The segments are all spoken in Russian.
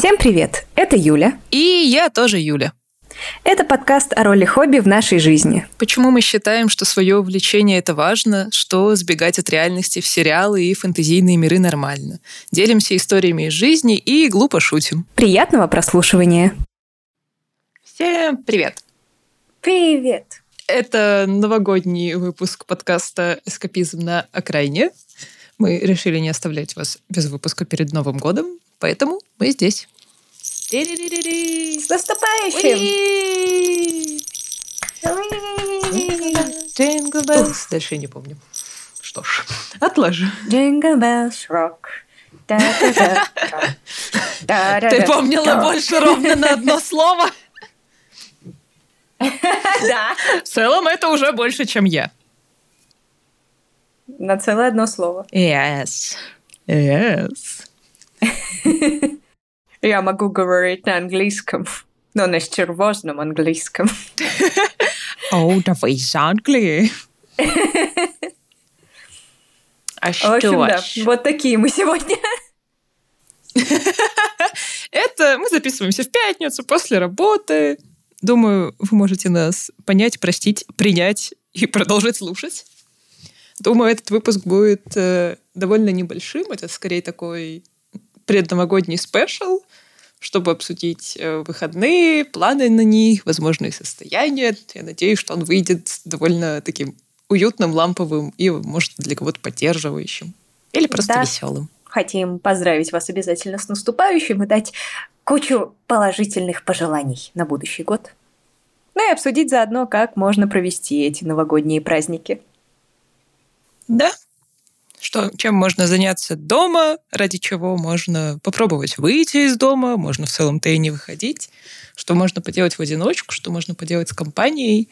Всем привет! Это Юля. И я тоже Юля. Это подкаст о роли хобби в нашей жизни. Почему мы считаем, что свое увлечение это важно, что сбегать от реальности в сериалы и фэнтезийные миры нормально. Делимся историями из жизни и глупо шутим. Приятного прослушивания. Всем привет! Привет! Это новогодний выпуск подкаста «Эскапизм на окраине». Мы решили не оставлять вас без выпуска перед Новым годом, поэтому мы здесь. С наступающим! Jingle bells. Дальше я не помню. Что ж, отложу. Jingle bells rock. Ты помнила больше ровно на одно слово? Да. В целом это уже больше, чем я. На целое одно слово. Yes. Yes. Я могу говорить на английском, но на стервозном английском. О, да вы из Англии. А В общем, да, вот такие мы сегодня. Это мы записываемся в пятницу после работы. Думаю, вы можете нас понять, простить, принять и продолжить слушать. Думаю, этот выпуск будет э, довольно небольшим. Это скорее такой предновогодний спешл, чтобы обсудить э, выходные, планы на них, возможные состояния. Я надеюсь, что он выйдет довольно таким уютным, ламповым и, может, для кого-то поддерживающим. Или просто Да. веселым. Хотим поздравить вас обязательно с наступающим и дать кучу положительных пожеланий на будущий год. Ну и обсудить заодно, как можно провести эти новогодние праздники. Да. Что, чем можно заняться дома, ради чего можно попробовать выйти из дома, можно в целом-то и не выходить, что можно поделать в одиночку, что можно поделать с компанией,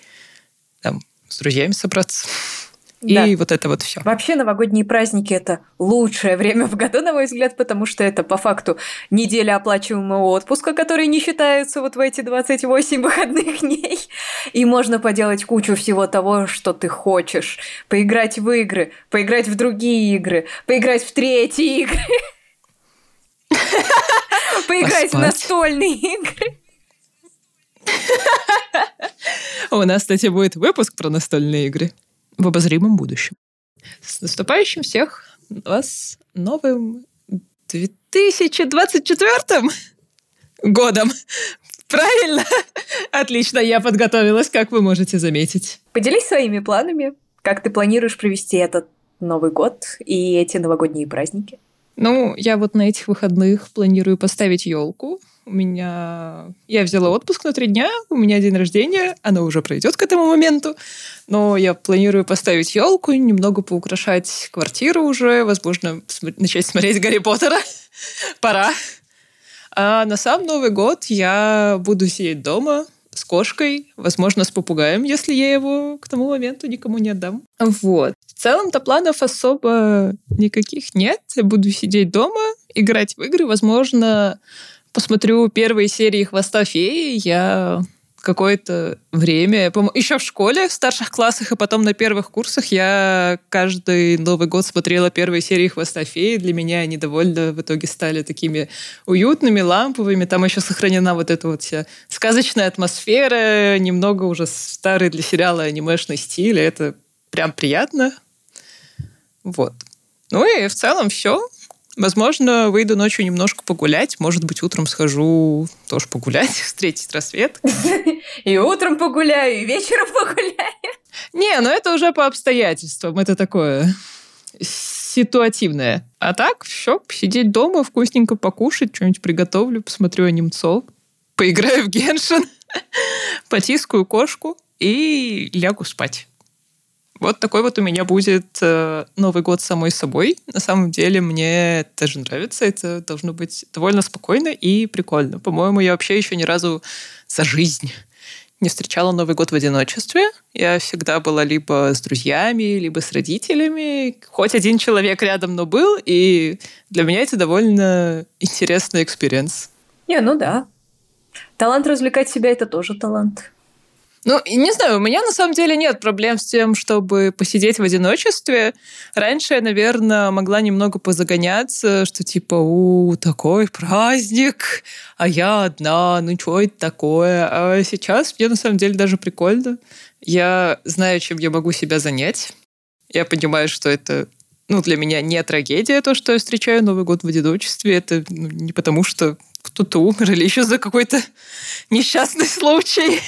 там, с друзьями собраться. Да. И вот это вот все. Вообще новогодние праздники – это лучшее время в году, на мой взгляд, потому что это по факту неделя оплачиваемого отпуска, которые не считаются вот в эти 28 выходных дней. И можно поделать кучу всего того, что ты хочешь. Поиграть в игры, поиграть в другие игры, поиграть в третьи игры. Поиграть в настольные игры. У нас, кстати, будет выпуск про настольные игры в обозримом будущем. С наступающим всех вас новым 2024 годом. Правильно? Отлично, я подготовилась, как вы можете заметить. Поделись своими планами, как ты планируешь провести этот Новый год и эти новогодние праздники. Ну, я вот на этих выходных планирую поставить елку. У меня... Я взяла отпуск на три дня, у меня день рождения, оно уже пройдет к этому моменту. Но я планирую поставить елку, немного поукрашать квартиру уже, возможно, см- начать смотреть Гарри Поттера. Пора. А на сам Новый год я буду сидеть дома с кошкой, возможно, с попугаем, если я его к тому моменту никому не отдам. Вот. В целом-то планов особо никаких нет. Я буду сидеть дома, играть в игры. Возможно, посмотрю первые серии «Хвоста феи». Я какое-то время, еще в школе, в старших классах и потом на первых курсах я каждый Новый год смотрела первые серии «Хвоста феи». Для меня они довольно в итоге стали такими уютными, ламповыми. Там еще сохранена вот эта вот вся сказочная атмосфера, немного уже старый для сериала анимешный стиль. и Это прям приятно. Вот. Ну и в целом все. Возможно, выйду ночью немножко погулять. Может быть, утром схожу тоже погулять, встретить рассвет. И утром погуляю, и вечером погуляю. Не, ну это уже по обстоятельствам. Это такое ситуативное. А так, все, сидеть дома, вкусненько покушать, что-нибудь приготовлю, посмотрю анимцов, поиграю в геншин, потискаю кошку и лягу спать. Вот такой вот у меня будет э, Новый год самой собой. На самом деле мне даже нравится. Это должно быть довольно спокойно и прикольно. По-моему, я вообще еще ни разу за жизнь не встречала Новый год в одиночестве. Я всегда была либо с друзьями, либо с родителями. Хоть один человек рядом, но был. И для меня это довольно интересный experience. Не, ну да. Талант развлекать себя – это тоже талант. Ну, не знаю, у меня на самом деле нет проблем с тем, чтобы посидеть в одиночестве. Раньше я, наверное, могла немного позагоняться, что типа, у, такой праздник, а я одна, ну что это такое? А сейчас мне на самом деле даже прикольно. Я знаю, чем я могу себя занять. Я понимаю, что это ну, для меня не трагедия то, что я встречаю Новый год в одиночестве. Это ну, не потому, что кто-то умер или еще за какой-то несчастный случай.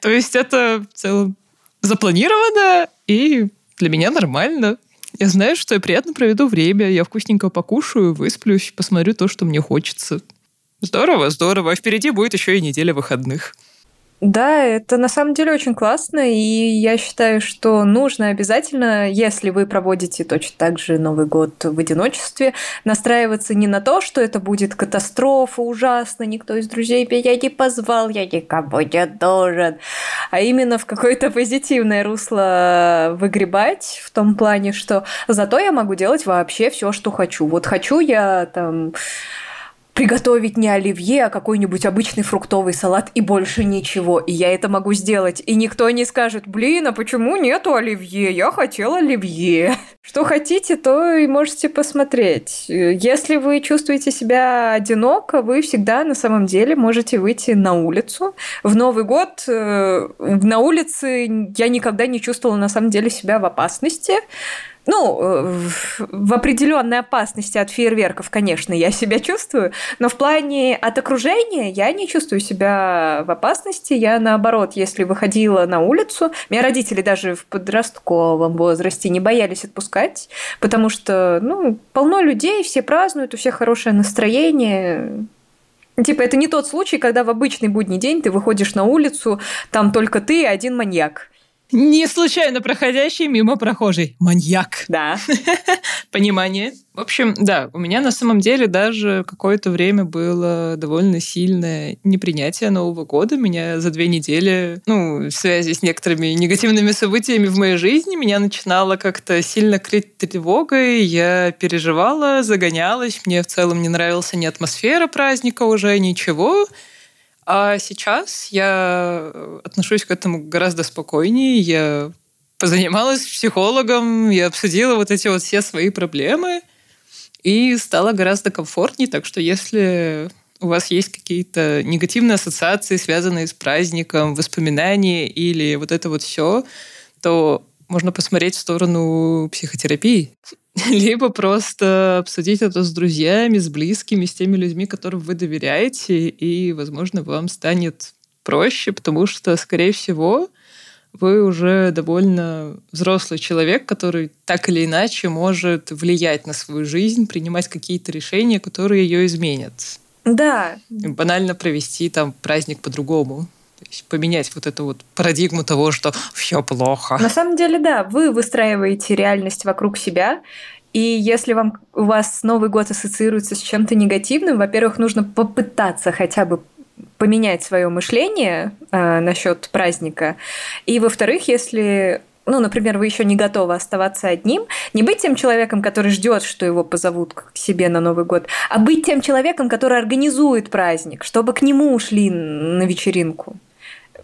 То есть это в целом запланировано, и для меня нормально. Я знаю, что я приятно проведу время, я вкусненько покушаю, высплюсь, посмотрю то, что мне хочется. Здорово, здорово. А впереди будет еще и неделя выходных. Да, это на самом деле очень классно, и я считаю, что нужно обязательно, если вы проводите точно так же Новый год в одиночестве, настраиваться не на то, что это будет катастрофа, ужасно, никто из друзей меня не позвал, я никому не должен, а именно в какое-то позитивное русло выгребать, в том плане, что зато я могу делать вообще все, что хочу. Вот хочу я там приготовить не оливье, а какой-нибудь обычный фруктовый салат и больше ничего. И я это могу сделать. И никто не скажет, блин, а почему нету оливье? Я хотела оливье. Что хотите, то и можете посмотреть. Если вы чувствуете себя одиноко, вы всегда на самом деле можете выйти на улицу. В Новый год э, на улице я никогда не чувствовала на самом деле себя в опасности ну, э, в определенной опасности от фейерверков, конечно, я себя чувствую, но в плане от окружения я не чувствую себя в опасности. Я, наоборот, если выходила на улицу, меня родители даже в подростковом возрасте не боялись отпускать, потому что, ну, полно людей, все празднуют, у всех хорошее настроение, Типа, это не тот случай, когда в обычный будний день ты выходишь на улицу, там только ты и один маньяк. Не случайно проходящий мимо прохожий. Маньяк. Да. Понимание. В общем, да, у меня на самом деле даже какое-то время было довольно сильное непринятие Нового года. Меня за две недели, ну, в связи с некоторыми негативными событиями в моей жизни, меня начинало как-то сильно крыть тревогой. Я переживала, загонялась. Мне в целом не нравился ни атмосфера праздника уже, ничего. А сейчас я отношусь к этому гораздо спокойнее. Я позанималась психологом, я обсудила вот эти вот все свои проблемы и стало гораздо комфортнее. Так что если у вас есть какие-то негативные ассоциации, связанные с праздником, воспоминания или вот это вот все, то можно посмотреть в сторону психотерапии. Либо просто обсудить это с друзьями, с близкими, с теми людьми, которым вы доверяете, и, возможно, вам станет проще, потому что, скорее всего, вы уже довольно взрослый человек, который так или иначе может влиять на свою жизнь, принимать какие-то решения, которые ее изменят. Да. банально провести там праздник по-другому. Поменять вот эту вот парадигму того, что все плохо. На самом деле, да, вы выстраиваете реальность вокруг себя, и если вам, у вас Новый год ассоциируется с чем-то негативным, во-первых, нужно попытаться хотя бы поменять свое мышление э, насчет праздника. И во-вторых, если ну, например, вы еще не готовы оставаться одним, не быть тем человеком, который ждет, что его позовут к себе на Новый год, а быть тем человеком, который организует праздник, чтобы к нему ушли на вечеринку.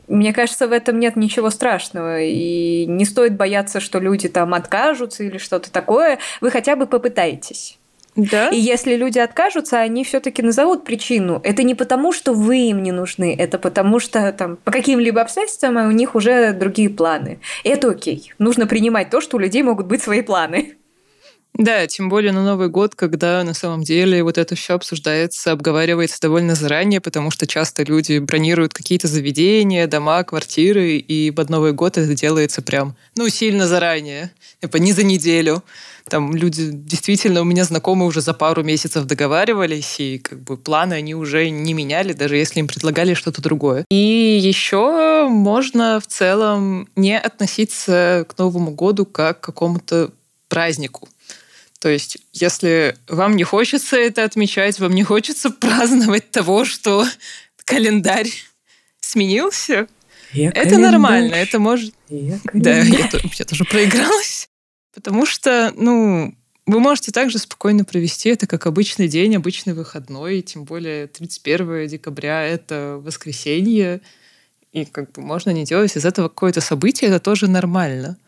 Мне кажется, в этом нет ничего страшного. И не стоит бояться, что люди там откажутся или что-то такое. Вы хотя бы попытаетесь. Да. И если люди откажутся, они все-таки назовут причину. Это не потому, что вы им не нужны, это потому что там по каким-либо обстоятельствам у них уже другие планы. И это окей. Нужно принимать то, что у людей могут быть свои планы. Да, тем более на Новый год, когда на самом деле вот это все обсуждается, обговаривается довольно заранее, потому что часто люди бронируют какие-то заведения, дома, квартиры, и под Новый год это делается прям, ну, сильно заранее, типа не за неделю. Там люди действительно у меня знакомые уже за пару месяцев договаривались, и как бы планы они уже не меняли, даже если им предлагали что-то другое. И еще можно в целом не относиться к Новому году как к какому-то празднику. То есть, если вам не хочется это отмечать, вам не хочется праздновать того, что календарь сменился, я это календарь. нормально, это может... Я да, я, я тоже проигралась. Потому что, ну, вы можете также спокойно провести это как обычный день, обычный выходной, тем более 31 декабря — это воскресенье. И как бы можно не делать из этого какое-то событие, это тоже нормально.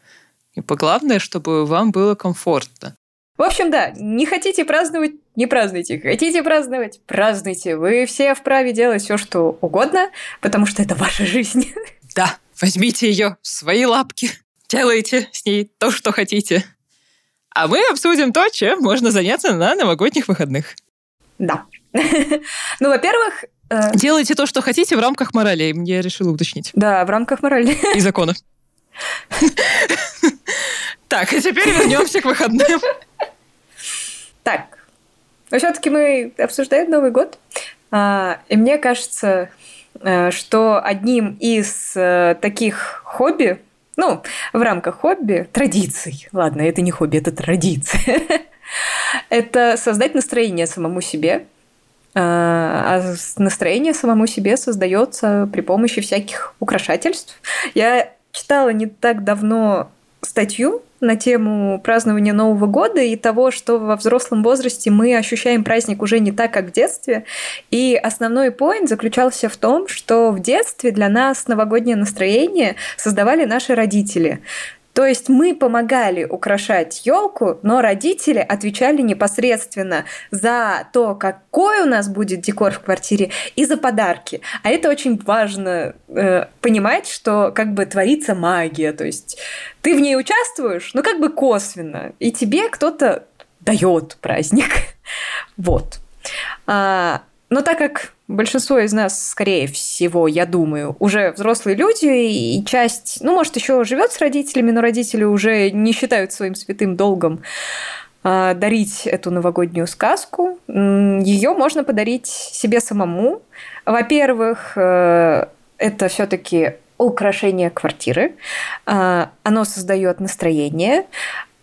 И главное, чтобы вам было комфортно. В общем, да, не хотите праздновать, не празднуйте. Хотите праздновать, празднуйте. Вы все вправе делать все, что угодно, потому что это ваша жизнь. Да, возьмите ее в свои лапки, делайте с ней то, что хотите. А мы обсудим то, чем можно заняться на новогодних выходных. Да. Ну, во-первых... Э, делайте то, что хотите в рамках морали, я решила уточнить. Да, в рамках морали. И закона. Так, а теперь вернемся к выходным. Так, но все-таки мы обсуждаем Новый год. А, и мне кажется, э, что одним из э, таких хобби, ну, в рамках хобби, традиций, ладно, это не хобби, это традиция, это создать настроение самому себе. А, а настроение самому себе создается при помощи всяких украшательств. Я читала не так давно статью на тему празднования Нового года и того, что во взрослом возрасте мы ощущаем праздник уже не так, как в детстве. И основной поинт заключался в том, что в детстве для нас новогоднее настроение создавали наши родители. То есть мы помогали украшать елку, но родители отвечали непосредственно за то, какой у нас будет декор в квартире, и за подарки. А это очень важно э, понимать, что как бы творится магия. То есть ты в ней участвуешь, но как бы косвенно, и тебе кто-то дает праздник. вот. А, но так как большинство из нас, скорее всего, я думаю, уже взрослые люди, и часть, ну, может, еще живет с родителями, но родители уже не считают своим святым долгом а, дарить эту новогоднюю сказку. Ее можно подарить себе самому. Во-первых, э, это все-таки украшение квартиры. А, оно создает настроение.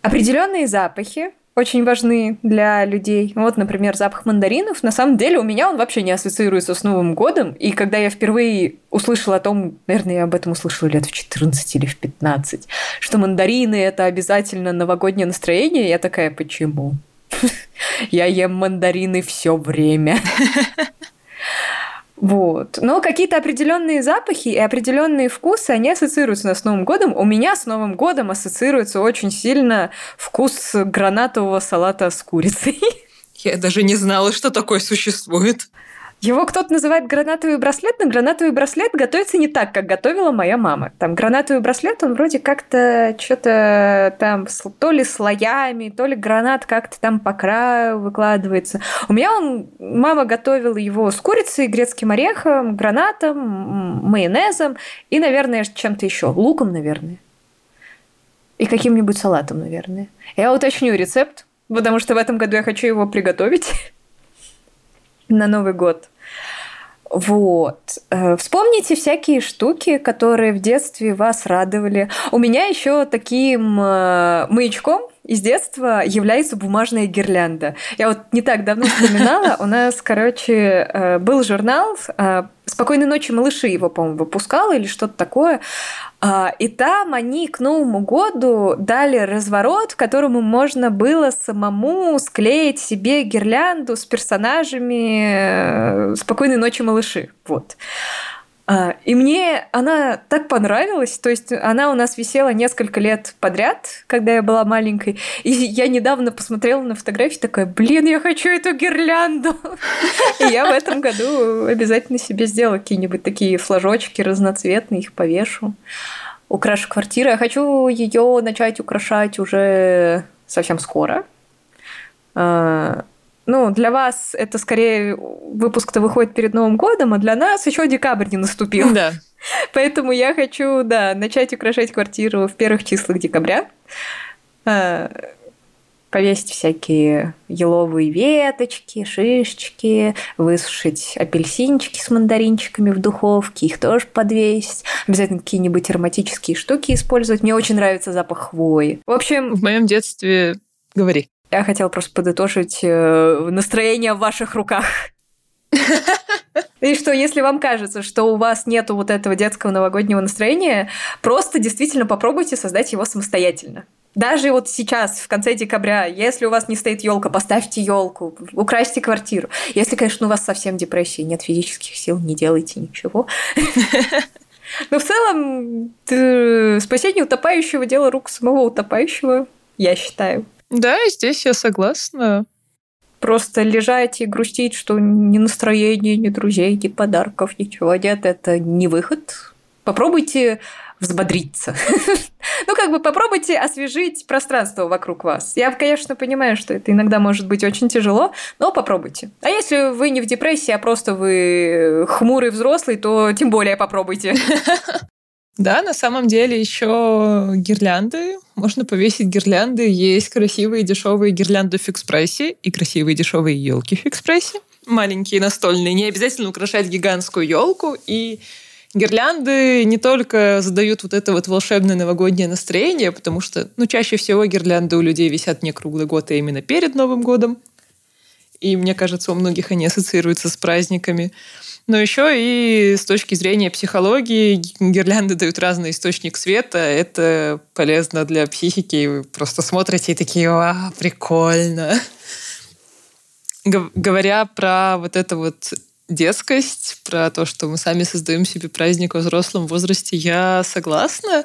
Определенные запахи, очень важны для людей. Вот, например, запах мандаринов. На самом деле у меня он вообще не ассоциируется с Новым годом. И когда я впервые услышала о том, наверное, я об этом услышала лет в 14 или в 15, что мандарины – это обязательно новогоднее настроение, я такая, почему? Я ем мандарины все время. Вот. Но какие-то определенные запахи и определенные вкусы, они ассоциируются с Новым годом. У меня с Новым годом ассоциируется очень сильно вкус гранатового салата с курицей. Я даже не знала, что такое существует. Его кто-то называет гранатовый браслет, но гранатовый браслет готовится не так, как готовила моя мама. Там гранатовый браслет, он вроде как-то что-то там то ли слоями, то ли гранат как-то там по краю выкладывается. У меня он, мама готовила его с курицей, грецким орехом, гранатом, майонезом и, наверное, чем-то еще. Луком, наверное. И каким-нибудь салатом, наверное. Я уточню рецепт, потому что в этом году я хочу его приготовить на Новый год. Вот. Э, вспомните всякие штуки, которые в детстве вас радовали. У меня еще таким э, маячком из детства является бумажная гирлянда. Я вот не так давно вспоминала, у нас, короче, э, был журнал «Спокойной ночи, малыши» его, по-моему, выпускал или что-то такое. А, и там они к Новому году дали разворот, которому можно было самому склеить себе гирлянду с персонажами э, «Спокойной ночи, малыши». Вот. А, и мне она так понравилась, то есть она у нас висела несколько лет подряд, когда я была маленькой, и я недавно посмотрела на фотографии, такая, блин, я хочу эту гирлянду. И я в этом году обязательно себе сделаю какие-нибудь такие флажочки разноцветные, их повешу, украшу квартиру. Я хочу ее начать украшать уже совсем скоро а, ну, для вас это скорее выпуск-то выходит перед Новым годом, а для нас еще декабрь не наступил. Да. Поэтому я хочу, да, начать украшать квартиру в первых числах декабря. А, повесить всякие еловые веточки, шишечки, высушить апельсинчики с мандаринчиками в духовке, их тоже подвесить. Обязательно какие-нибудь ароматические штуки использовать. Мне очень нравится запах хвои. В общем... В моем детстве... Говори. Я хотела просто подытожить э, настроение в ваших руках. И что, если вам кажется, что у вас нету вот этого детского новогоднего настроения, просто действительно попробуйте создать его самостоятельно. Даже вот сейчас, в конце декабря, если у вас не стоит елка, поставьте елку, украсьте квартиру. Если, конечно, у вас совсем депрессия, нет физических сил, не делайте ничего. Но в целом спасение утопающего – дело рук самого утопающего, я считаю. Да, здесь я согласна. Просто лежать и грустить, что ни настроения, ни друзей, ни подарков, ничего нет, это не выход. Попробуйте взбодриться. ну, как бы попробуйте освежить пространство вокруг вас. Я, конечно, понимаю, что это иногда может быть очень тяжело, но попробуйте. А если вы не в депрессии, а просто вы хмурый взрослый, то тем более попробуйте. Да, на самом деле еще гирлянды. Можно повесить гирлянды. Есть красивые дешевые гирлянды в фикс-прайсе и красивые дешевые елки в фикс-прайсе. Маленькие настольные. Не обязательно украшать гигантскую елку. И гирлянды не только задают вот это вот волшебное новогоднее настроение, потому что, ну, чаще всего гирлянды у людей висят не круглый год, а именно перед Новым годом. И мне кажется, у многих они ассоциируются с праздниками. Но еще и с точки зрения психологии гирлянды дают разный источник света. Это полезно для психики. Вы просто смотрите и такие, а, прикольно. Говоря про вот это вот детскость, про то, что мы сами создаем себе праздник во взрослом возрасте, я согласна.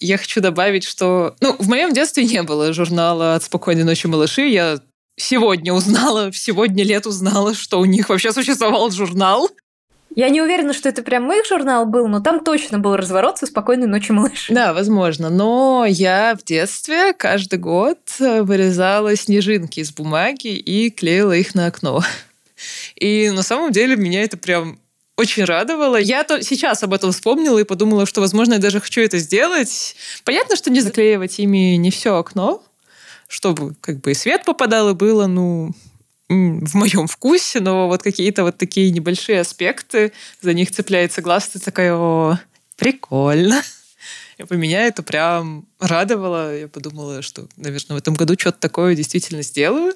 Я хочу добавить, что... Ну, в моем детстве не было журнала «От спокойной ночи, малыши». Я сегодня узнала, сегодня лет узнала, что у них вообще существовал журнал. Я не уверена, что это прям их журнал был, но там точно был разворот со «Спокойной ночи, малыш». Да, возможно. Но я в детстве каждый год вырезала снежинки из бумаги и клеила их на окно. И на самом деле меня это прям очень радовало. Я то сейчас об этом вспомнила и подумала, что, возможно, я даже хочу это сделать. Понятно, что не заклеивать ими не все окно, чтобы как бы и свет попадал, и было, ну, в моем вкусе, но вот какие-то вот такие небольшие аспекты, за них цепляется глаз, ты такая, о, прикольно. И меня это прям радовало. Я подумала, что, наверное, в этом году что-то такое действительно сделаю.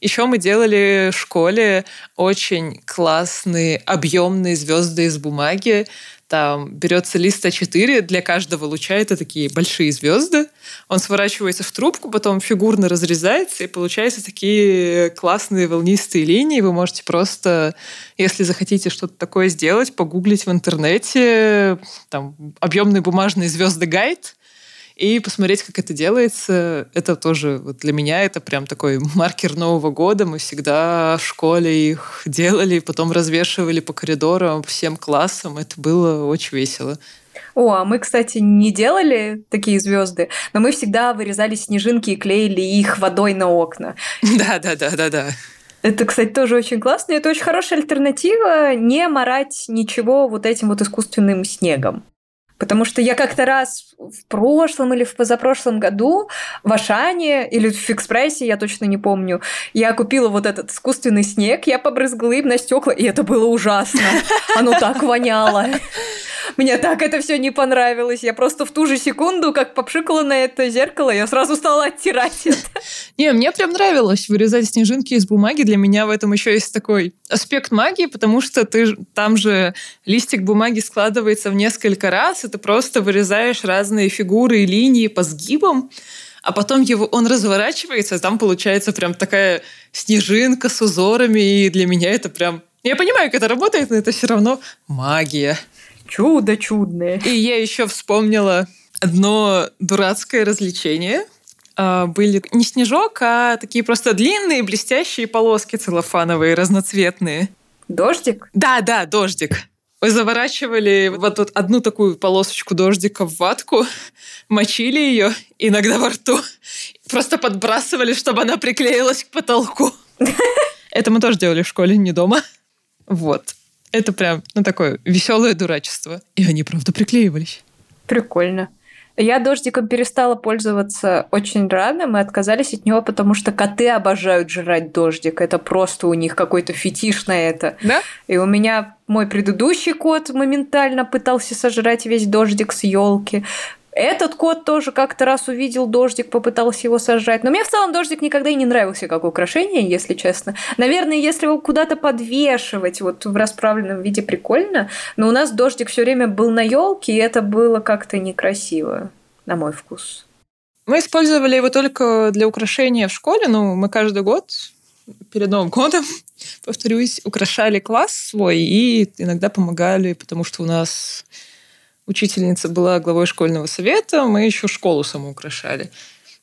Еще мы делали в школе очень классные объемные звезды из бумаги. Там берется лист А4, для каждого луча это такие большие звезды. Он сворачивается в трубку, потом фигурно разрезается, и получаются такие классные волнистые линии. Вы можете просто, если захотите что-то такое сделать, погуглить в интернете там объемные бумажные звезды гайд, и посмотреть, как это делается. Это тоже вот для меня это прям такой маркер Нового года. Мы всегда в школе их делали, потом развешивали по коридорам всем классам. Это было очень весело. О, а мы, кстати, не делали такие звезды, но мы всегда вырезали снежинки и клеили их водой на окна. Да, да, да, да, да. Это, кстати, тоже очень классно. Это очень хорошая альтернатива не морать ничего вот этим вот искусственным снегом. Потому что я как-то раз в прошлом или в позапрошлом году в Ашане или в Фикспрессе, я точно не помню, я купила вот этот искусственный снег, я побрызгала им на стекла, и это было ужасно. Оно так воняло. Мне так это все не понравилось. Я просто в ту же секунду, как попшикала на это зеркало, я сразу стала оттирать это. Не, мне прям нравилось вырезать снежинки из бумаги. Для меня в этом еще есть такой аспект магии, потому что ты там же листик бумаги складывается в несколько раз, и ты просто вырезаешь разные фигуры и линии по сгибам, а потом его, он разворачивается, и там получается прям такая снежинка с узорами, и для меня это прям... Я понимаю, как это работает, но это все равно магия. Чудо чудное. И я еще вспомнила одно дурацкое развлечение. А, были не снежок, а такие просто длинные блестящие полоски целлофановые, разноцветные. Дождик? Да, да, дождик. Мы заворачивали вот, вот одну такую полосочку дождика в ватку, мочили ее иногда во рту, просто подбрасывали, чтобы она приклеилась к потолку. Это мы тоже делали в школе, не дома. Вот. Это прям, ну, такое веселое дурачество. И они, правда, приклеивались. Прикольно. Я дождиком перестала пользоваться очень рано. Мы отказались от него, потому что коты обожают жрать дождик. Это просто у них какой-то фетиш на это. Да? И у меня мой предыдущий кот моментально пытался сожрать весь дождик с елки. Этот кот тоже как-то раз увидел дождик, попытался его сожрать. Но мне в целом дождик никогда и не нравился как украшение, если честно. Наверное, если его куда-то подвешивать вот в расправленном виде прикольно, но у нас дождик все время был на елке, и это было как-то некрасиво, на мой вкус. Мы использовали его только для украшения в школе, ну, мы каждый год перед Новым годом, повторюсь, украшали класс свой и иногда помогали, потому что у нас учительница была главой школьного совета, мы еще школу саму украшали.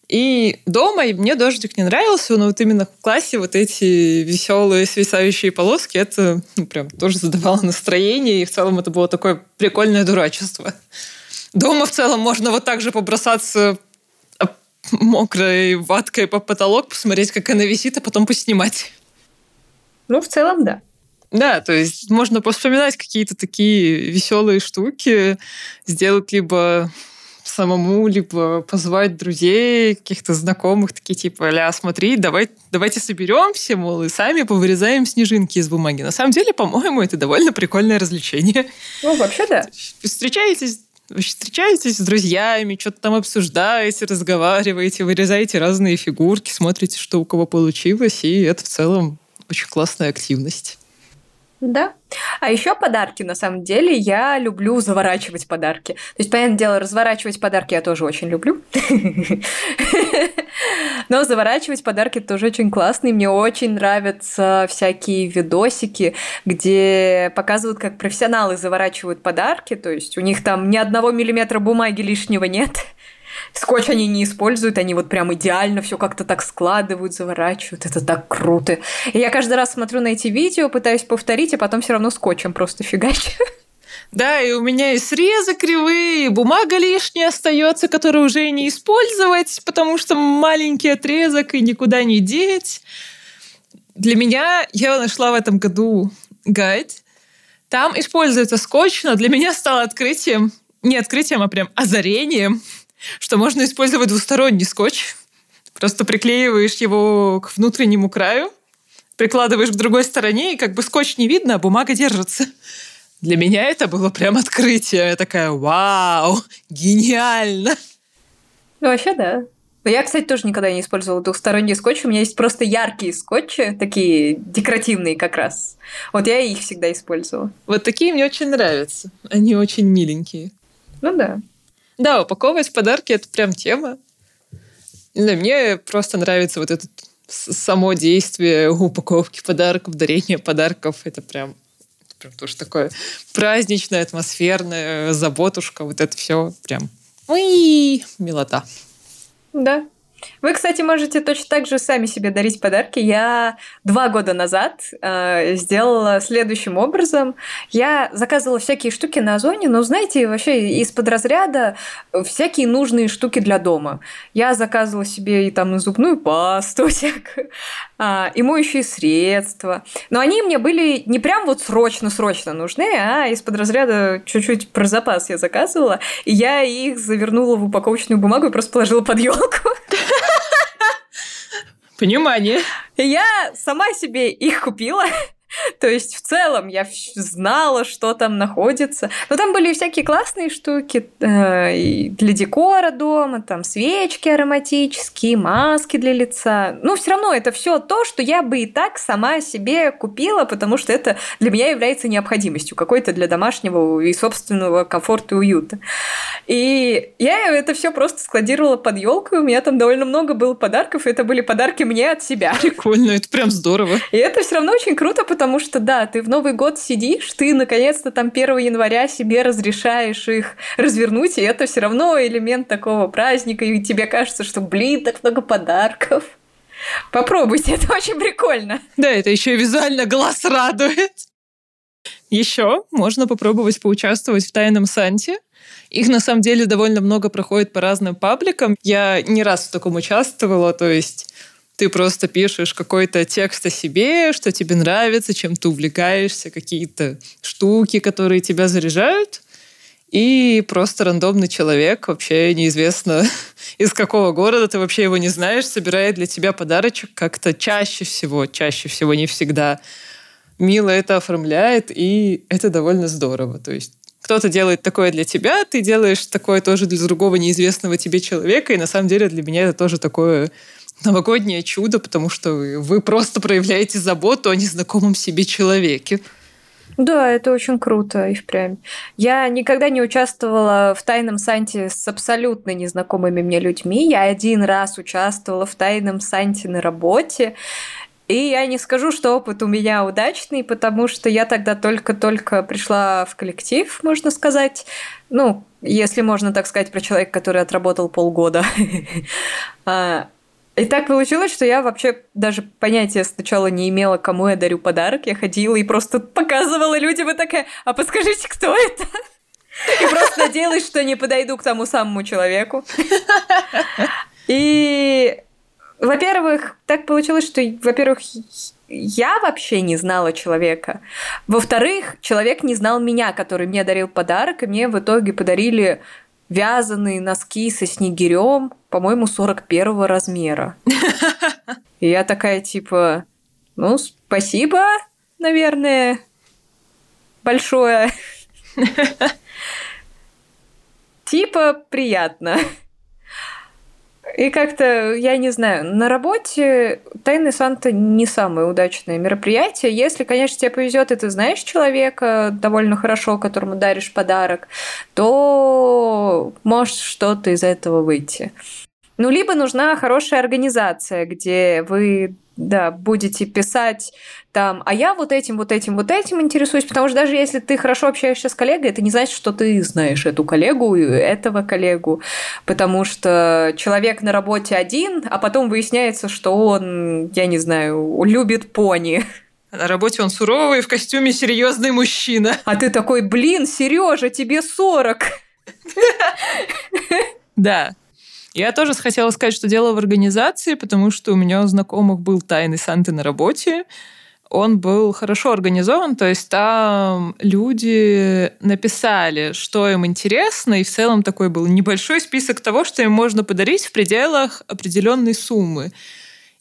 И дома мне дождик не нравился, но вот именно в классе вот эти веселые свисающие полоски, это ну, прям тоже задавало настроение, и в целом это было такое прикольное дурачество. Дома в целом можно вот так же побросаться мокрой ваткой по потолок, посмотреть, как она висит, а потом поснимать. Ну, в целом, да. Да, то есть можно вспоминать какие-то такие веселые штуки, сделать либо самому, либо позвать друзей, каких-то знакомых, такие типа, ля, смотри, давай, давайте соберемся, мол, и сами повырезаем снежинки из бумаги. На самом деле, по-моему, это довольно прикольное развлечение. Ну, вообще, да. Встречаетесь вы встречаетесь с друзьями, что-то там обсуждаете, разговариваете, вырезаете разные фигурки, смотрите, что у кого получилось, и это в целом очень классная активность. Да. А еще подарки, на самом деле, я люблю заворачивать подарки. То есть, понятное дело, разворачивать подарки я тоже очень люблю. Но заворачивать подарки тоже очень классно. И мне очень нравятся всякие видосики, где показывают, как профессионалы заворачивают подарки. То есть, у них там ни одного миллиметра бумаги лишнего нет. Скотч они не используют, они вот прям идеально все как-то так складывают, заворачивают. Это так круто. И я каждый раз смотрю на эти видео, пытаюсь повторить, а потом все равно скотчем просто фигачу. Да, и у меня и срезы кривые, и бумага лишняя остается, которую уже не использовать, потому что маленький отрезок и никуда не деть. Для меня я нашла в этом году гайд. Там используется скотч, но для меня стало открытием, не открытием, а прям озарением, что можно использовать двусторонний скотч. Просто приклеиваешь его к внутреннему краю, прикладываешь к другой стороне, и как бы скотч не видно, а бумага держится. Для меня это было прям открытие. Я такая, вау, гениально. Ну, вообще, да. Я, кстати, тоже никогда не использовала двухсторонний скотч. У меня есть просто яркие скотчи, такие декоративные как раз. Вот я их всегда использовала. Вот такие мне очень нравятся. Они очень миленькие. Ну да. Да, упаковывать подарки — это прям тема. Да, мне просто нравится вот это само действие упаковки подарков, дарения подарков. Это прям, прям тоже такое праздничное, атмосферное, заботушка. Вот это все прям ой, милота. Да, вы, кстати, можете точно так же сами себе дарить подарки. Я два года назад э, сделала следующим образом. Я заказывала всякие штуки на Озоне, но, знаете, вообще из-под разряда всякие нужные штуки для дома. Я заказывала себе и там зубную пасту всякую, э, и моющие средства. Но они мне были не прям вот срочно-срочно нужны, а из-под разряда чуть-чуть про запас я заказывала, и я их завернула в упаковочную бумагу и просто положила под елку. Понимание. Я сама себе их купила. То есть в целом я знала, что там находится. Но там были всякие классные штуки э, для декора дома, там свечки ароматические, маски для лица. Ну, все равно это все то, что я бы и так сама себе купила, потому что это для меня является необходимостью какой-то для домашнего и собственного комфорта и уюта. И я это все просто складировала под елку, у меня там довольно много было подарков, и это были подарки мне от себя. Прикольно, это прям здорово. И это все равно очень круто, потому потому что, да, ты в Новый год сидишь, ты наконец-то там 1 января себе разрешаешь их развернуть, и это все равно элемент такого праздника, и тебе кажется, что, блин, так много подарков. Попробуйте, это очень прикольно. Да, это еще и визуально глаз радует. Еще можно попробовать поучаствовать в Тайном Санте. Их на самом деле довольно много проходит по разным пабликам. Я не раз в таком участвовала, то есть ты просто пишешь какой-то текст о себе, что тебе нравится, чем ты увлекаешься, какие-то штуки, которые тебя заряжают. И просто рандомный человек, вообще неизвестно из какого города, ты вообще его не знаешь, собирает для тебя подарочек как-то чаще всего, чаще всего, не всегда. Мило это оформляет, и это довольно здорово. То есть кто-то делает такое для тебя, ты делаешь такое тоже для другого неизвестного тебе человека, и на самом деле для меня это тоже такое новогоднее чудо, потому что вы просто проявляете заботу о незнакомом себе человеке. Да, это очень круто и впрямь. Я никогда не участвовала в тайном Санте с абсолютно незнакомыми мне людьми. Я один раз участвовала в тайном Санте на работе. И я не скажу, что опыт у меня удачный, потому что я тогда только-только пришла в коллектив, можно сказать. Ну, если можно так сказать про человека, который отработал полгода. И так получилось, что я вообще даже понятия сначала не имела, кому я дарю подарок. Я ходила и просто показывала людям и такая, а подскажите, кто это? И просто надеялась, что не подойду к тому самому человеку. И во-первых, так получилось, что, во-первых, я вообще не знала человека. Во-вторых, человек не знал меня, который мне дарил подарок, и мне в итоге подарили вязаные носки со снегирем, по-моему, 41 размера. И я такая, типа, ну, спасибо, наверное, большое. Типа, приятно. И как-то, я не знаю, на работе Тайный Санта не самое удачное мероприятие. Если, конечно, тебе повезет, и ты знаешь человека довольно хорошо, которому даришь подарок, то может что-то из этого выйти. Ну, либо нужна хорошая организация, где вы да, будете писать там, а я вот этим, вот этим, вот этим интересуюсь, потому что даже если ты хорошо общаешься с коллегой, это не значит, что ты знаешь эту коллегу, этого коллегу, потому что человек на работе один, а потом выясняется, что он, я не знаю, любит пони. На работе он суровый, в костюме серьезный мужчина. А ты такой, блин, Сережа, тебе 40. Да, я тоже хотела сказать, что дело в организации, потому что у меня у знакомых был тайный Санты на работе. Он был хорошо организован, то есть там люди написали, что им интересно, и в целом такой был небольшой список того, что им можно подарить в пределах определенной суммы.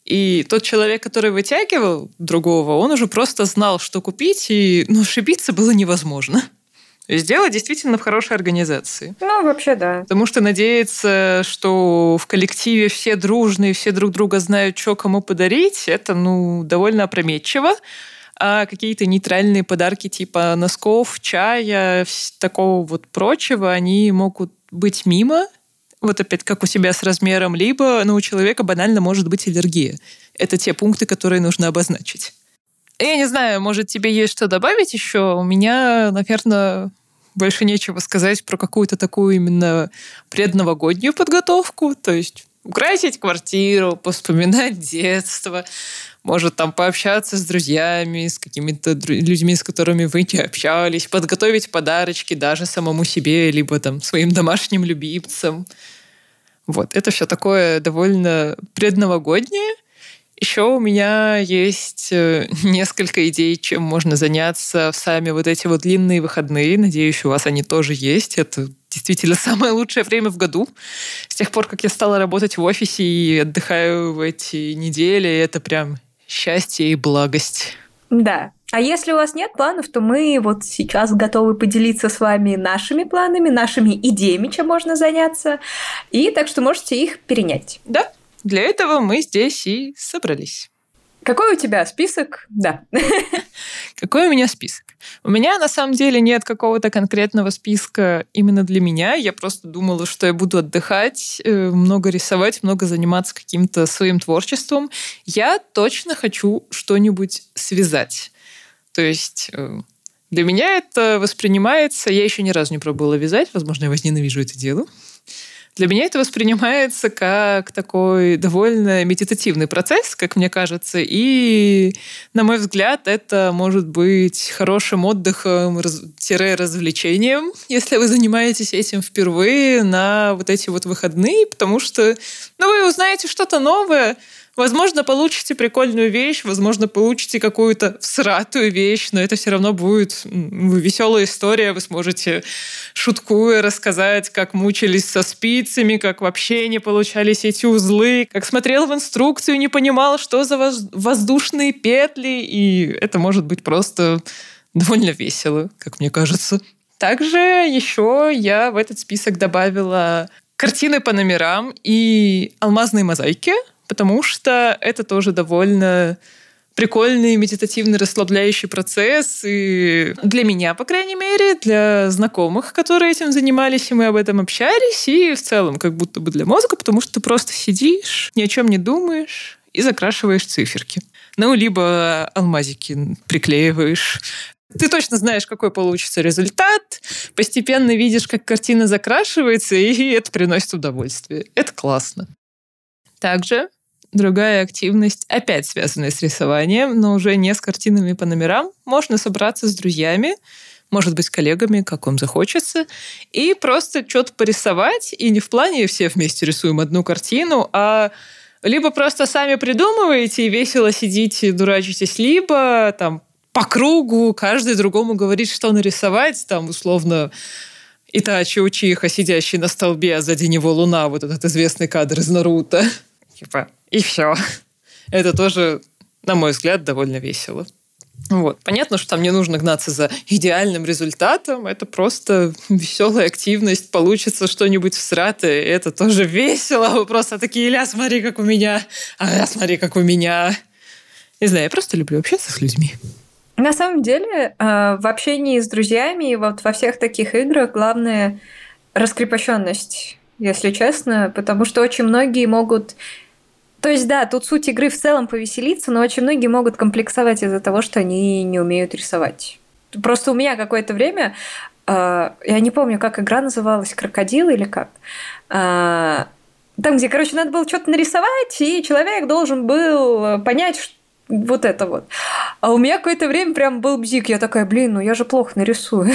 И тот человек, который вытягивал другого, он уже просто знал, что купить, и ну, ошибиться было невозможно. То есть дело действительно в хорошей организации. Ну, вообще, да. Потому что надеяться, что в коллективе все дружные, все друг друга знают, что кому подарить, это, ну, довольно опрометчиво. А какие-то нейтральные подарки типа носков, чая, такого вот прочего, они могут быть мимо, вот опять как у себя с размером, либо ну, у человека банально может быть аллергия. Это те пункты, которые нужно обозначить. Я не знаю, может, тебе есть что добавить еще? У меня, наверное, больше нечего сказать про какую-то такую именно предновогоднюю подготовку. То есть украсить квартиру, вспоминать детство, может там пообщаться с друзьями, с какими-то людьми, с которыми вы не общались, подготовить подарочки даже самому себе, либо там своим домашним любимцам. Вот, это все такое довольно предновогоднее. Еще у меня есть э, несколько идей, чем можно заняться в сами вот эти вот длинные выходные. Надеюсь, у вас они тоже есть. Это действительно самое лучшее время в году. С тех пор, как я стала работать в офисе и отдыхаю в эти недели, это прям счастье и благость. Да, а если у вас нет планов, то мы вот сейчас готовы поделиться с вами нашими планами, нашими идеями, чем можно заняться. И так что можете их перенять. Да, для этого мы здесь и собрались. Какой у тебя список? Да. Какой у меня список? У меня на самом деле нет какого-то конкретного списка именно для меня. Я просто думала, что я буду отдыхать, э, много рисовать, много заниматься каким-то своим творчеством. Я точно хочу что-нибудь связать. То есть э, для меня это воспринимается... Я еще ни разу не пробовала вязать. Возможно, я возненавижу это дело. Для меня это воспринимается как такой довольно медитативный процесс, как мне кажется. И, на мой взгляд, это может быть хорошим отдыхом, развлечением, если вы занимаетесь этим впервые на вот эти вот выходные, потому что ну, вы узнаете что-то новое, Возможно, получите прикольную вещь, возможно, получите какую-то всратую вещь, но это все равно будет веселая история. Вы сможете шуткуя рассказать, как мучились со спицами, как вообще не получались эти узлы, как смотрел в инструкцию, не понимал, что за воздушные петли, и это может быть просто довольно весело, как мне кажется. Также еще я в этот список добавила картины по номерам и алмазные мозаики — потому что это тоже довольно прикольный медитативный расслабляющий процесс. И для меня, по крайней мере, для знакомых, которые этим занимались, и мы об этом общались, и в целом как будто бы для мозга, потому что ты просто сидишь, ни о чем не думаешь и закрашиваешь циферки. Ну, либо алмазики приклеиваешь. Ты точно знаешь, какой получится результат, постепенно видишь, как картина закрашивается, и это приносит удовольствие. Это классно. Также другая активность, опять связанная с рисованием, но уже не с картинами по номерам. Можно собраться с друзьями, может быть, с коллегами, как вам захочется, и просто что-то порисовать, и не в плане все вместе рисуем одну картину, а либо просто сами придумываете и весело сидите, дурачитесь, либо там по кругу каждый другому говорит, что нарисовать, там условно Итачи Учиха, сидящий на столбе, а сзади него луна, вот этот известный кадр из Наруто. Типа, и все. Это тоже, на мой взгляд, довольно весело. Вот. Понятно, что там не нужно гнаться за идеальным результатом. Это просто веселая активность. Получится что-нибудь всратое. Это тоже весело. Вы просто такие, ля, смотри, как у меня. А смотри, как у меня. Не знаю, я просто люблю общаться с людьми. На самом деле, э, в общении с друзьями, вот во всех таких играх, главное раскрепощенность, если честно, потому что очень многие могут то есть, да, тут суть игры в целом повеселиться, но очень многие могут комплексовать из-за того, что они не умеют рисовать. Просто у меня какое-то время, э, я не помню, как игра называлась, крокодил или как, э, там, где, короче, надо было что-то нарисовать, и человек должен был понять, вот это вот. А у меня какое-то время прям был бзик. Я такая, блин, ну я же плохо нарисую.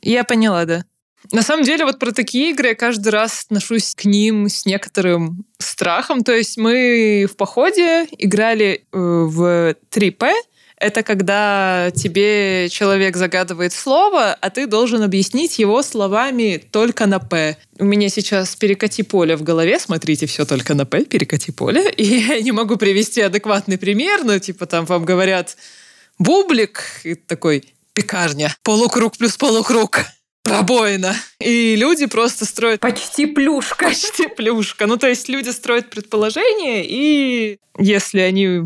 Я поняла, да. На самом деле, вот про такие игры я каждый раз отношусь к ним с некоторым страхом. То есть мы в походе играли э, в 3P, это когда тебе человек загадывает слово, а ты должен объяснить его словами только на «п». У меня сейчас перекати поле в голове, смотрите, все только на «п», перекати поле. И я не могу привести адекватный пример, но типа там вам говорят «бублик», и такой «пекарня», «полукруг плюс полукруг». Пробоина. И люди просто строят... Почти плюшка. Почти плюшка. Ну, то есть люди строят предположения, и если они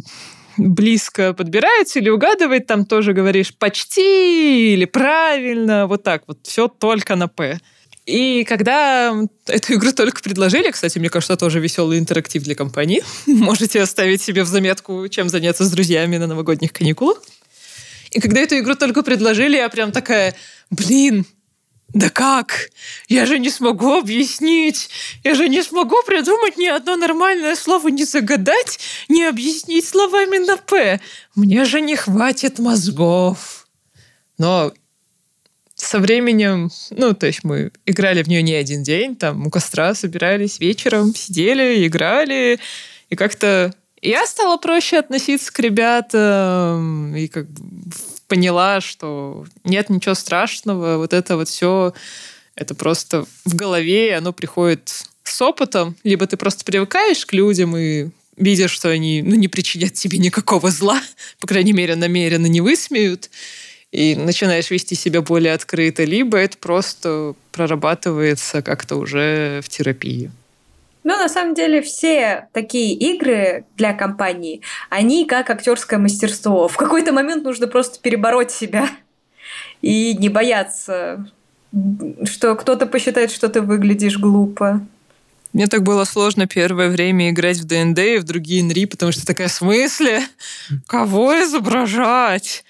близко подбираются или угадывает, там тоже говоришь почти или правильно, вот так вот, все только на «п». И когда эту игру только предложили, кстати, мне кажется, тоже веселый интерактив для компании, можете оставить себе в заметку, чем заняться с друзьями на новогодних каникулах. И когда эту игру только предложили, я прям такая, блин, да как? Я же не смогу объяснить. Я же не смогу придумать ни одно нормальное слово, не загадать, не объяснить словами на «п». Мне же не хватит мозгов. Но со временем, ну, то есть мы играли в нее не один день, там у костра собирались вечером, сидели, играли, и как-то я стала проще относиться к ребятам, и как бы поняла, что нет ничего страшного, вот это вот все, это просто в голове, оно приходит с опытом. Либо ты просто привыкаешь к людям и видишь, что они ну, не причинят тебе никакого зла, по крайней мере, намеренно не высмеют, и начинаешь вести себя более открыто, либо это просто прорабатывается как-то уже в терапии. Ну, на самом деле, все такие игры для компании, они как актерское мастерство. В какой-то момент нужно просто перебороть себя и не бояться, что кто-то посчитает, что ты выглядишь глупо. Мне так было сложно первое время играть в ДНД и в другие НРИ, потому что такая, смысле? Кого изображать?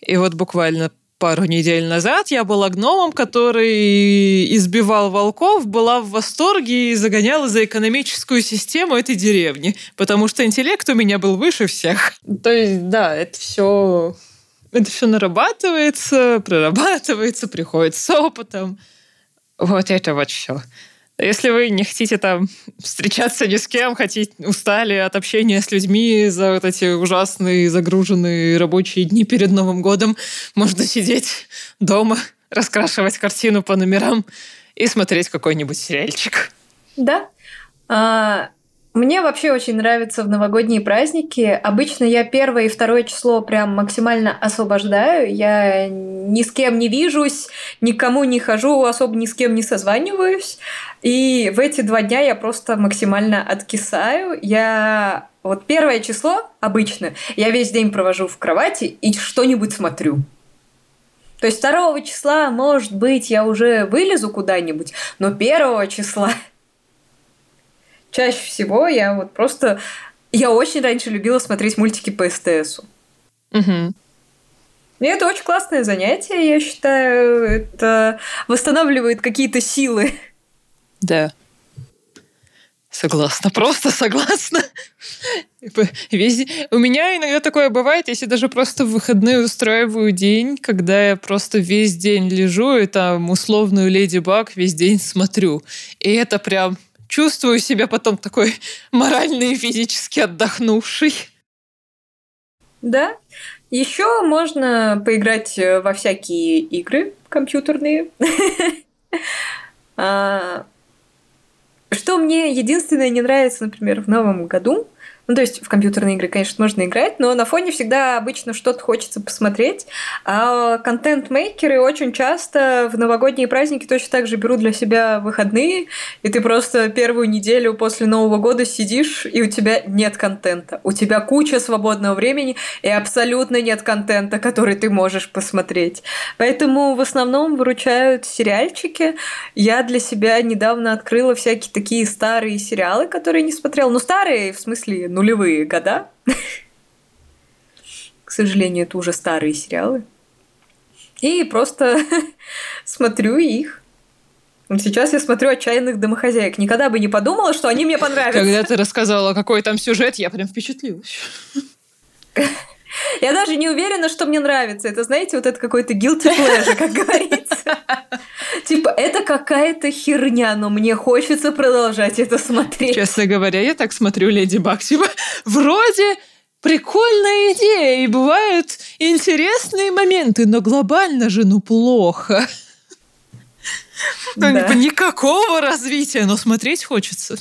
И вот буквально пару недель назад я была гномом, который избивал волков, была в восторге и загоняла за экономическую систему этой деревни, потому что интеллект у меня был выше всех. То есть, да, это все это все нарабатывается, прорабатывается, приходит с опытом. Вот это вот все. Если вы не хотите там встречаться ни с кем, хотите, устали от общения с людьми за вот эти ужасные загруженные рабочие дни перед Новым годом, можно сидеть дома, раскрашивать картину по номерам и смотреть какой-нибудь сериальчик. Да. А, мне вообще очень нравится в новогодние праздники. Обычно я первое и второе число прям максимально освобождаю. Я ни с кем не вижусь, никому не хожу, особо ни с кем не созваниваюсь. И в эти два дня я просто максимально откисаю. Я вот первое число обычно я весь день провожу в кровати и что-нибудь смотрю. То есть второго числа, может быть, я уже вылезу куда-нибудь, но первого числа чаще всего я вот просто Я очень раньше любила смотреть мультики по СТСу. Угу. И это очень классное занятие, я считаю. Это восстанавливает какие-то силы. Да. Согласна, просто согласна. Весь... У меня иногда такое бывает, если даже просто в выходные устраиваю день, когда я просто весь день лежу и там условную Леди Баг весь день смотрю. И это прям чувствую себя потом такой морально и физически отдохнувший. Да. Еще можно поиграть э, во всякие игры компьютерные. А, что мне единственное не нравится, например, в новом году, ну, то есть в компьютерные игры, конечно, можно играть, но на фоне всегда обычно что-то хочется посмотреть. А контент-мейкеры очень часто в новогодние праздники точно так же берут для себя выходные, и ты просто первую неделю после Нового года сидишь, и у тебя нет контента. У тебя куча свободного времени, и абсолютно нет контента, который ты можешь посмотреть. Поэтому в основном выручают сериальчики. Я для себя недавно открыла всякие такие старые сериалы, которые не смотрела. Ну, старые, в смысле, нулевые года. К сожалению, это уже старые сериалы. И просто смотрю их. Сейчас я смотрю «Отчаянных домохозяек». Никогда бы не подумала, что они мне понравятся. Когда ты рассказала, какой там сюжет, я прям впечатлилась. Я даже не уверена, что мне нравится. Это, знаете, вот это какой-то guilty pleasure, как говорится. Типа, это какая-то херня, но мне хочется продолжать это смотреть. Честно говоря, я так смотрю Леди Баг. Типа, вроде прикольная идея, и бывают интересные моменты, но глобально же, ну, плохо. Ну, да. Никакого развития, но смотреть хочется.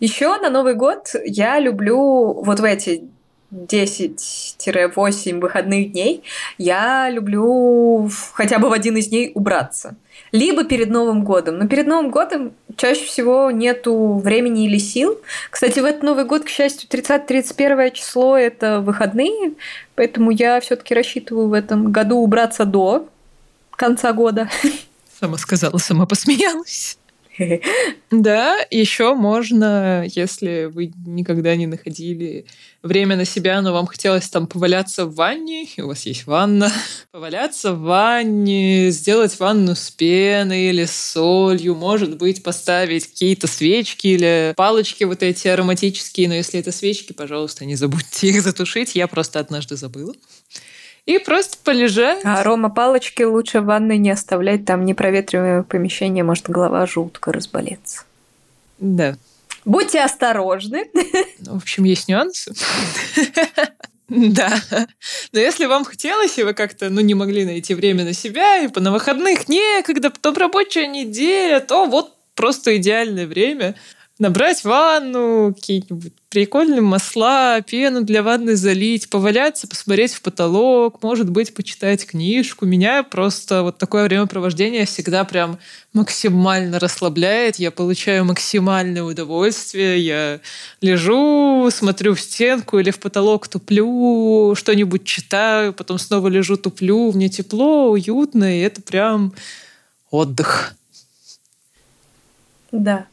Еще на Новый год я люблю вот в эти 10-8 выходных дней, я люблю хотя бы в один из дней убраться. Либо перед Новым годом. Но перед Новым годом чаще всего нету времени или сил. Кстати, в этот Новый год, к счастью, 30-31 число – это выходные, поэтому я все таки рассчитываю в этом году убраться до конца года. Сама сказала, сама посмеялась. Да, еще можно, если вы никогда не находили время на себя, но вам хотелось там поваляться в ванне, у вас есть ванна, поваляться в ванне, сделать ванну с пеной или солью, может быть, поставить какие-то свечки или палочки вот эти ароматические, но если это свечки, пожалуйста, не забудьте их затушить, я просто однажды забыла и просто полежать. А арома палочки лучше в ванной не оставлять, там непроветриваемое помещение, может голова жутко разболеться. Да. Будьте осторожны. Ну, в общем, есть нюансы. Да. Но если вам хотелось, и вы как-то ну, не могли найти время на себя, и по на выходных некогда, потом рабочая неделя, то вот просто идеальное время набрать ванну, какие-нибудь прикольные масла, пену для ванны залить, поваляться, посмотреть в потолок, может быть, почитать книжку. Меня просто вот такое времяпровождение всегда прям максимально расслабляет. Я получаю максимальное удовольствие. Я лежу, смотрю в стенку или в потолок, туплю, что-нибудь читаю, потом снова лежу, туплю. Мне тепло, уютно, и это прям отдых. Да,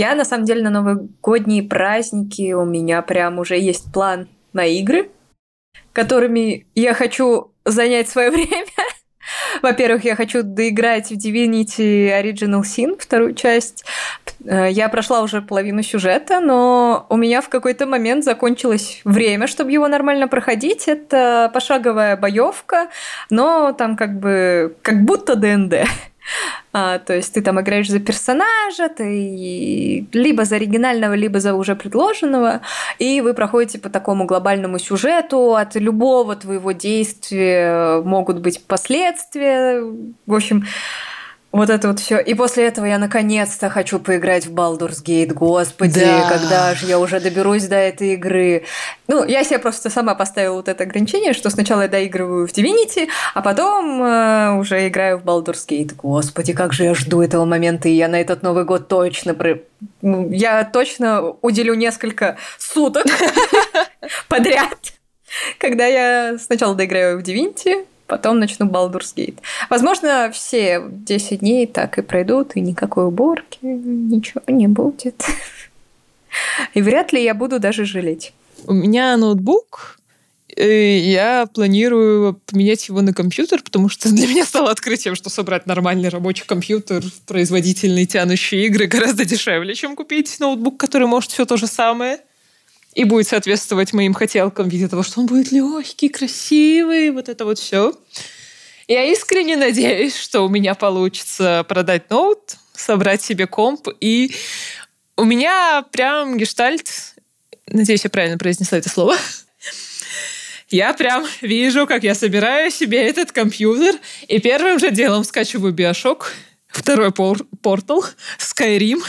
я, на самом деле, на новогодние праздники у меня прям уже есть план на игры, которыми я хочу занять свое время. Во-первых, я хочу доиграть в Divinity Original Sin, вторую часть. Э, я прошла уже половину сюжета, но у меня в какой-то момент закончилось время, чтобы его нормально проходить. Это пошаговая боевка, но там как бы как будто ДНД. А, то есть ты там играешь за персонажа, ты либо за оригинального, либо за уже предложенного, и вы проходите по такому глобальному сюжету. От любого твоего действия могут быть последствия. В общем, вот это вот все. И после этого я наконец-то хочу поиграть в Baldur's Gate. Господи, да. когда же я уже доберусь до этой игры. Ну, я себе просто сама поставила вот это ограничение, что сначала я доигрываю в Divinity, а потом э, уже играю в Baldur's Gate. Господи, как же я жду этого момента, и я на этот Новый год точно... Про... Ну, я точно уделю несколько суток подряд, когда я сначала доиграю в Divinity, потом начну Baldur's Gate. Возможно, все 10 дней так и пройдут, и никакой уборки, ничего не будет. И вряд ли я буду даже жалеть. У меня ноутбук, и я планирую поменять его на компьютер, потому что для меня стало открытием, что собрать нормальный рабочий компьютер, производительный, тянущий игры гораздо дешевле, чем купить ноутбук, который может все то же самое и будет соответствовать моим хотелкам в виде того, что он будет легкий, красивый, вот это вот все. Я искренне надеюсь, что у меня получится продать ноут, собрать себе комп, и у меня прям гештальт, надеюсь, я правильно произнесла это слово, я прям вижу, как я собираю себе этот компьютер, и первым же делом скачиваю Биошок, второй пор портал, Skyrim,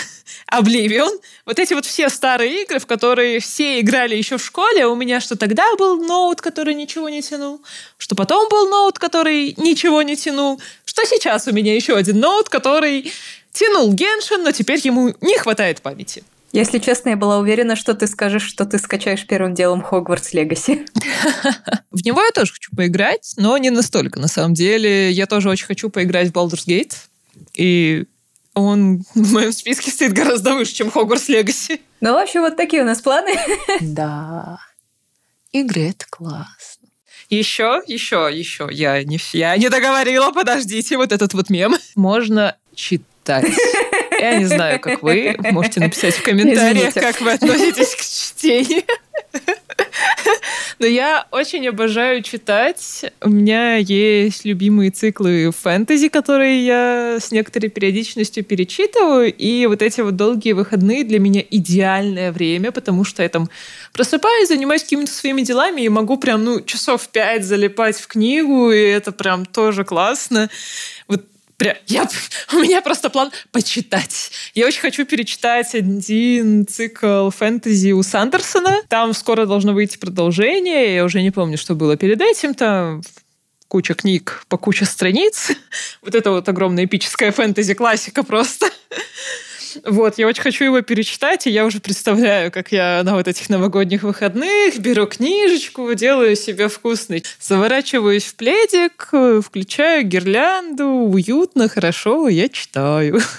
Oblivion. Вот эти вот все старые игры, в которые все играли еще в школе. У меня что тогда был ноут, который ничего не тянул, что потом был ноут, который ничего не тянул, что сейчас у меня еще один ноут, который тянул Геншин, но теперь ему не хватает памяти. Если честно, я была уверена, что ты скажешь, что ты скачаешь первым делом Хогвартс Легаси. В него я тоже хочу поиграть, но не настолько. На самом деле, я тоже очень хочу поиграть в Baldur's Gate. И он в моем списке стоит гораздо выше, чем Хогвартс Легаси. Ну, в общем, вот такие у нас планы. Да. Игры — это классно. Еще, еще, еще. Я не, я не договорила, подождите, вот этот вот мем. Можно читать. Я не знаю, как вы. Можете написать в комментариях, Извините. как вы относитесь к чтению. Но я очень обожаю читать. У меня есть любимые циклы фэнтези, которые я с некоторой периодичностью перечитываю. И вот эти вот долгие выходные для меня идеальное время, потому что я там просыпаюсь, занимаюсь какими-то своими делами и могу прям, ну, часов пять залипать в книгу, и это прям тоже классно. Я, у меня просто план почитать. Я очень хочу перечитать один цикл фэнтези у Сандерсона. Там скоро должно выйти продолжение. Я уже не помню, что было перед этим. Там куча книг по куче страниц. Вот это вот огромная эпическая фэнтези-классика просто. Вот, я очень хочу его перечитать, и я уже представляю, как я на вот этих новогодних выходных беру книжечку, делаю себе вкусный, заворачиваюсь в пледик, включаю гирлянду, уютно, хорошо, я читаю.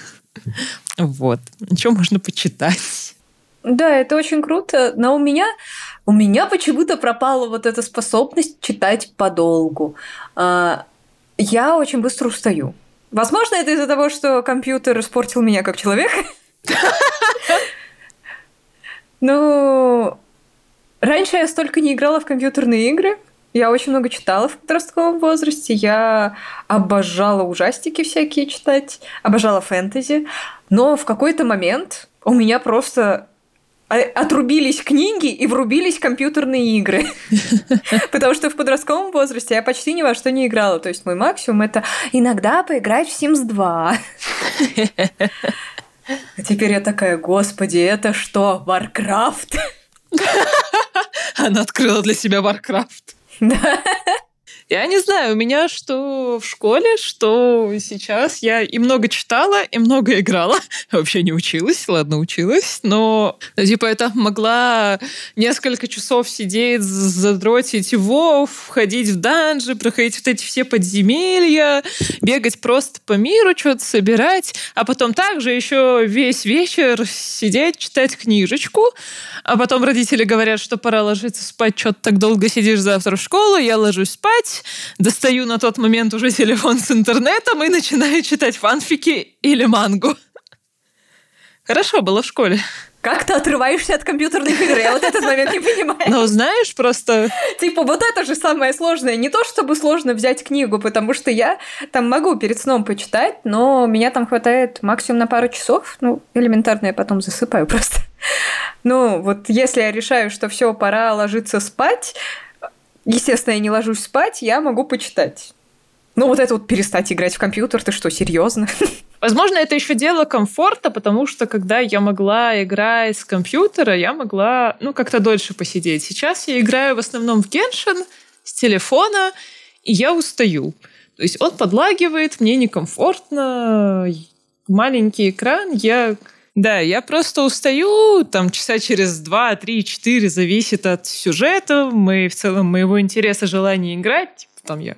Вот. Что можно почитать? Да, это очень круто, но у меня у меня почему-то пропала вот эта способность читать подолгу. А, я очень быстро устаю. Возможно, это из-за того, что компьютер испортил меня как человека. Ну, раньше я столько не играла в компьютерные игры. Я очень много читала в подростковом возрасте. Я обожала ужастики всякие читать, обожала фэнтези. Но в какой-то момент у меня просто отрубились книги и врубились компьютерные игры. Потому что в подростковом возрасте я почти ни во что не играла. То есть мой максимум это иногда поиграть в Sims 2. А теперь я такая, господи, это что, Warcraft? Она открыла для себя Warcraft. Да. Я не знаю, у меня что в школе, что сейчас. Я и много читала, и много играла. Вообще не училась, ладно, училась, но типа это могла несколько часов сидеть, задротить его, входить в данжи, проходить вот эти все подземелья, бегать просто по миру, что-то собирать, а потом также еще весь вечер сидеть, читать книжечку, а потом родители говорят, что пора ложиться спать, что-то так долго сидишь завтра в школу, я ложусь спать, достаю на тот момент уже телефон с интернетом и начинаю читать фанфики или мангу. Хорошо было в школе. Как ты отрываешься от компьютерных игр? Я вот этот момент не понимаю. Ну, знаешь, просто... Типа, вот это же самое сложное. Не то, чтобы сложно взять книгу, потому что я там могу перед сном почитать, но меня там хватает максимум на пару часов. Ну, элементарно я потом засыпаю просто. Ну, вот если я решаю, что все, пора ложиться спать, естественно, я не ложусь спать, я могу почитать. Ну, вот это вот перестать играть в компьютер, ты что, серьезно? Возможно, это еще дело комфорта, потому что когда я могла играть с компьютера, я могла, ну, как-то дольше посидеть. Сейчас я играю в основном в Genshin с телефона, и я устаю. То есть он подлагивает, мне некомфортно, маленький экран, я да, я просто устаю, там часа через два, три, четыре, зависит от сюжета, мы в целом моего интереса, желания играть. Типа, там я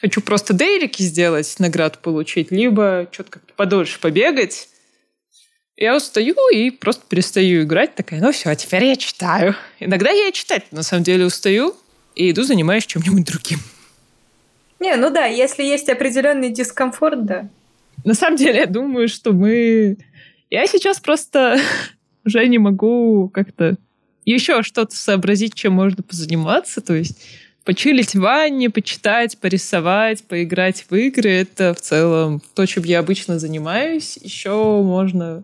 хочу просто дейлики сделать, наград получить, либо что-то как-то подольше побегать. Я устаю и просто перестаю играть, такая, ну все, теперь я читаю. Иногда я читать на самом деле устаю и иду занимаюсь чем-нибудь другим. Не, ну да, если есть определенный дискомфорт, да. На самом деле, я думаю, что мы... Я сейчас просто уже не могу как-то еще что-то сообразить, чем можно позаниматься. То есть почилить в ванне, почитать, порисовать, поиграть в игры. Это в целом то, чем я обычно занимаюсь. Еще можно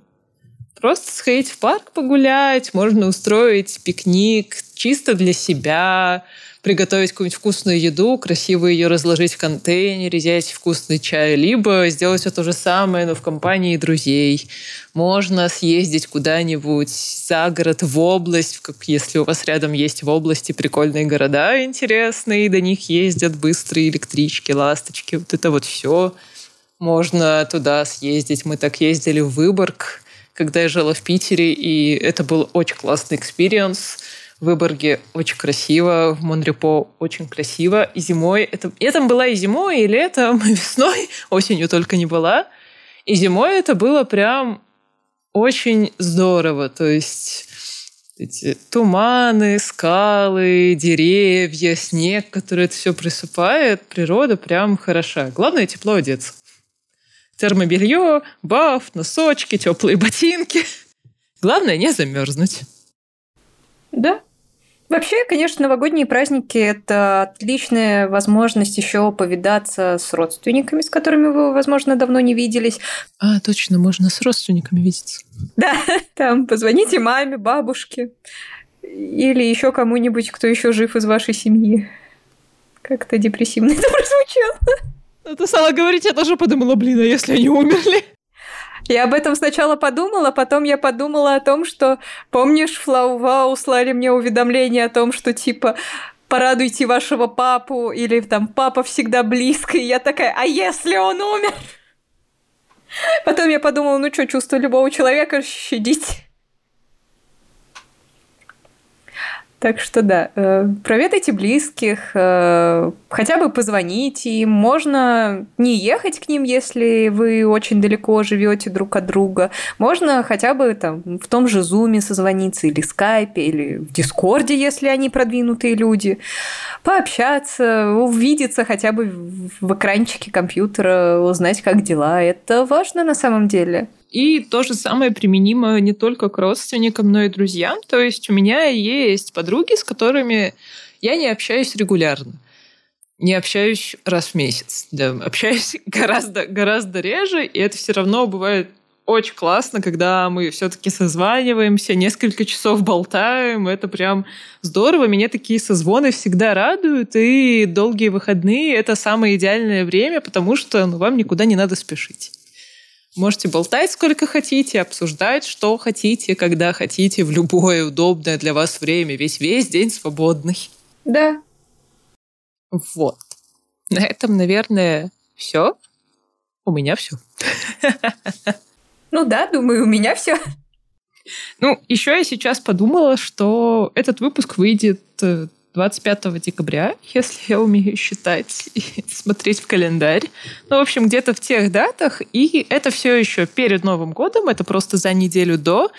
просто сходить в парк погулять, можно устроить пикник чисто для себя, приготовить какую-нибудь вкусную еду, красиво ее разложить в контейнере, взять вкусный чай, либо сделать все то же самое, но в компании друзей. Можно съездить куда-нибудь за город, в область, как если у вас рядом есть в области прикольные города интересные, до них ездят быстрые электрички, ласточки, вот это вот все. Можно туда съездить. Мы так ездили в Выборг, когда я жила в Питере, и это был очень классный experience в Выборге очень красиво, в Монрепо очень красиво. И зимой, это, это была и зимой, и летом, и весной, осенью только не была. И зимой это было прям очень здорово. То есть эти туманы, скалы, деревья, снег, который это все присыпает, природа прям хороша. Главное тепло одеться. Термобелье, баф, носочки, теплые ботинки. Главное не замерзнуть. Да, Вообще, конечно, новогодние праздники – это отличная возможность еще повидаться с родственниками, с которыми вы, возможно, давно не виделись. А, точно, можно с родственниками видеться. Да, там позвоните маме, бабушке или еще кому-нибудь, кто еще жив из вашей семьи. Как-то депрессивно это прозвучало. Ты стала говорить, я тоже подумала, блин, а если они умерли? Я об этом сначала подумала, потом я подумала о том, что, помнишь, Флаува услали мне уведомление о том, что типа порадуйте вашего папу, или там папа всегда близко, и я такая, а если он умер? Потом я подумала, ну что, чувство любого человека щадить. Так что да, э, проведайте близких, э, хотя бы позвоните им. Можно не ехать к ним, если вы очень далеко живете друг от друга. Можно хотя бы там в том же зуме созвониться или скайпе, или в дискорде, если они продвинутые люди. Пообщаться, увидеться хотя бы в экранчике компьютера, узнать, как дела. Это важно на самом деле. И то же самое применимо не только к родственникам, но и друзьям. То есть у меня есть подруги, с которыми я не общаюсь регулярно. Не общаюсь раз в месяц. Да, общаюсь гораздо, гораздо реже, и это все равно бывает очень классно, когда мы все-таки созваниваемся, несколько часов болтаем. Это прям здорово. Меня такие созвоны всегда радуют, и долгие выходные — это самое идеальное время, потому что ну, вам никуда не надо спешить. Можете болтать сколько хотите, обсуждать, что хотите, когда хотите, в любое удобное для вас время. Весь весь день свободный. Да. Вот. На этом, наверное, все. У меня все. Ну да, думаю, у меня все. Ну, еще я сейчас подумала, что этот выпуск выйдет э, 25 декабря, если я умею считать и смотреть в календарь. Ну, в общем, где-то в тех датах. И это все еще перед Новым годом, это просто за неделю до.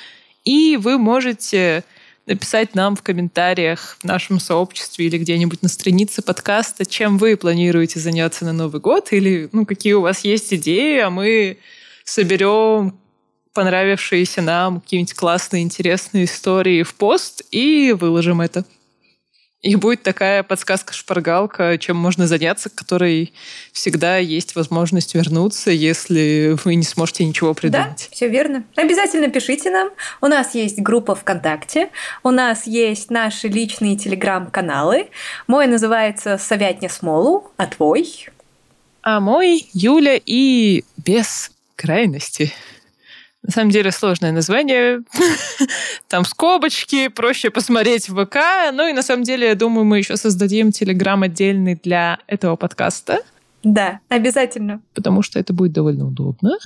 И вы можете написать нам в комментариях в нашем сообществе или где-нибудь на странице подкаста, чем вы планируете заняться на Новый год, или ну, какие у вас есть идеи, а мы соберем понравившиеся нам какие-нибудь классные, интересные истории в пост и выложим это. И будет такая подсказка-шпаргалка, чем можно заняться, к которой всегда есть возможность вернуться, если вы не сможете ничего придумать. Да, все верно. Обязательно пишите нам. У нас есть группа ВКонтакте, у нас есть наши личные телеграм-каналы. Мой называется «Совятня Смолу», а твой? А мой Юля и без крайности. На самом деле сложное название. Там скобочки, проще посмотреть в ВК. Ну и на самом деле, я думаю, мы еще создадим Телеграм отдельный для этого подкаста. Да, обязательно. Потому что это будет довольно удобно.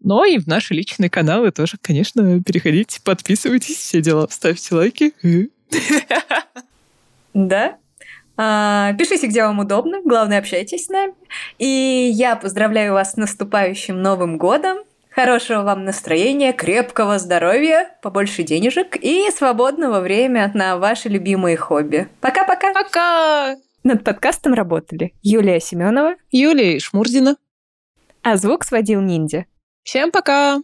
Но и в наши личные каналы тоже, конечно, переходите, подписывайтесь, все дела, ставьте лайки. Да. А, пишите, где вам удобно. Главное, общайтесь с нами. И я поздравляю вас с наступающим Новым годом. Хорошего вам настроения, крепкого здоровья, побольше денежек и свободного времени на ваши любимые хобби. Пока-пока! Пока! Над подкастом работали Юлия Семенова, Юлия Шмурзина, а звук сводил ниндзя. Всем пока!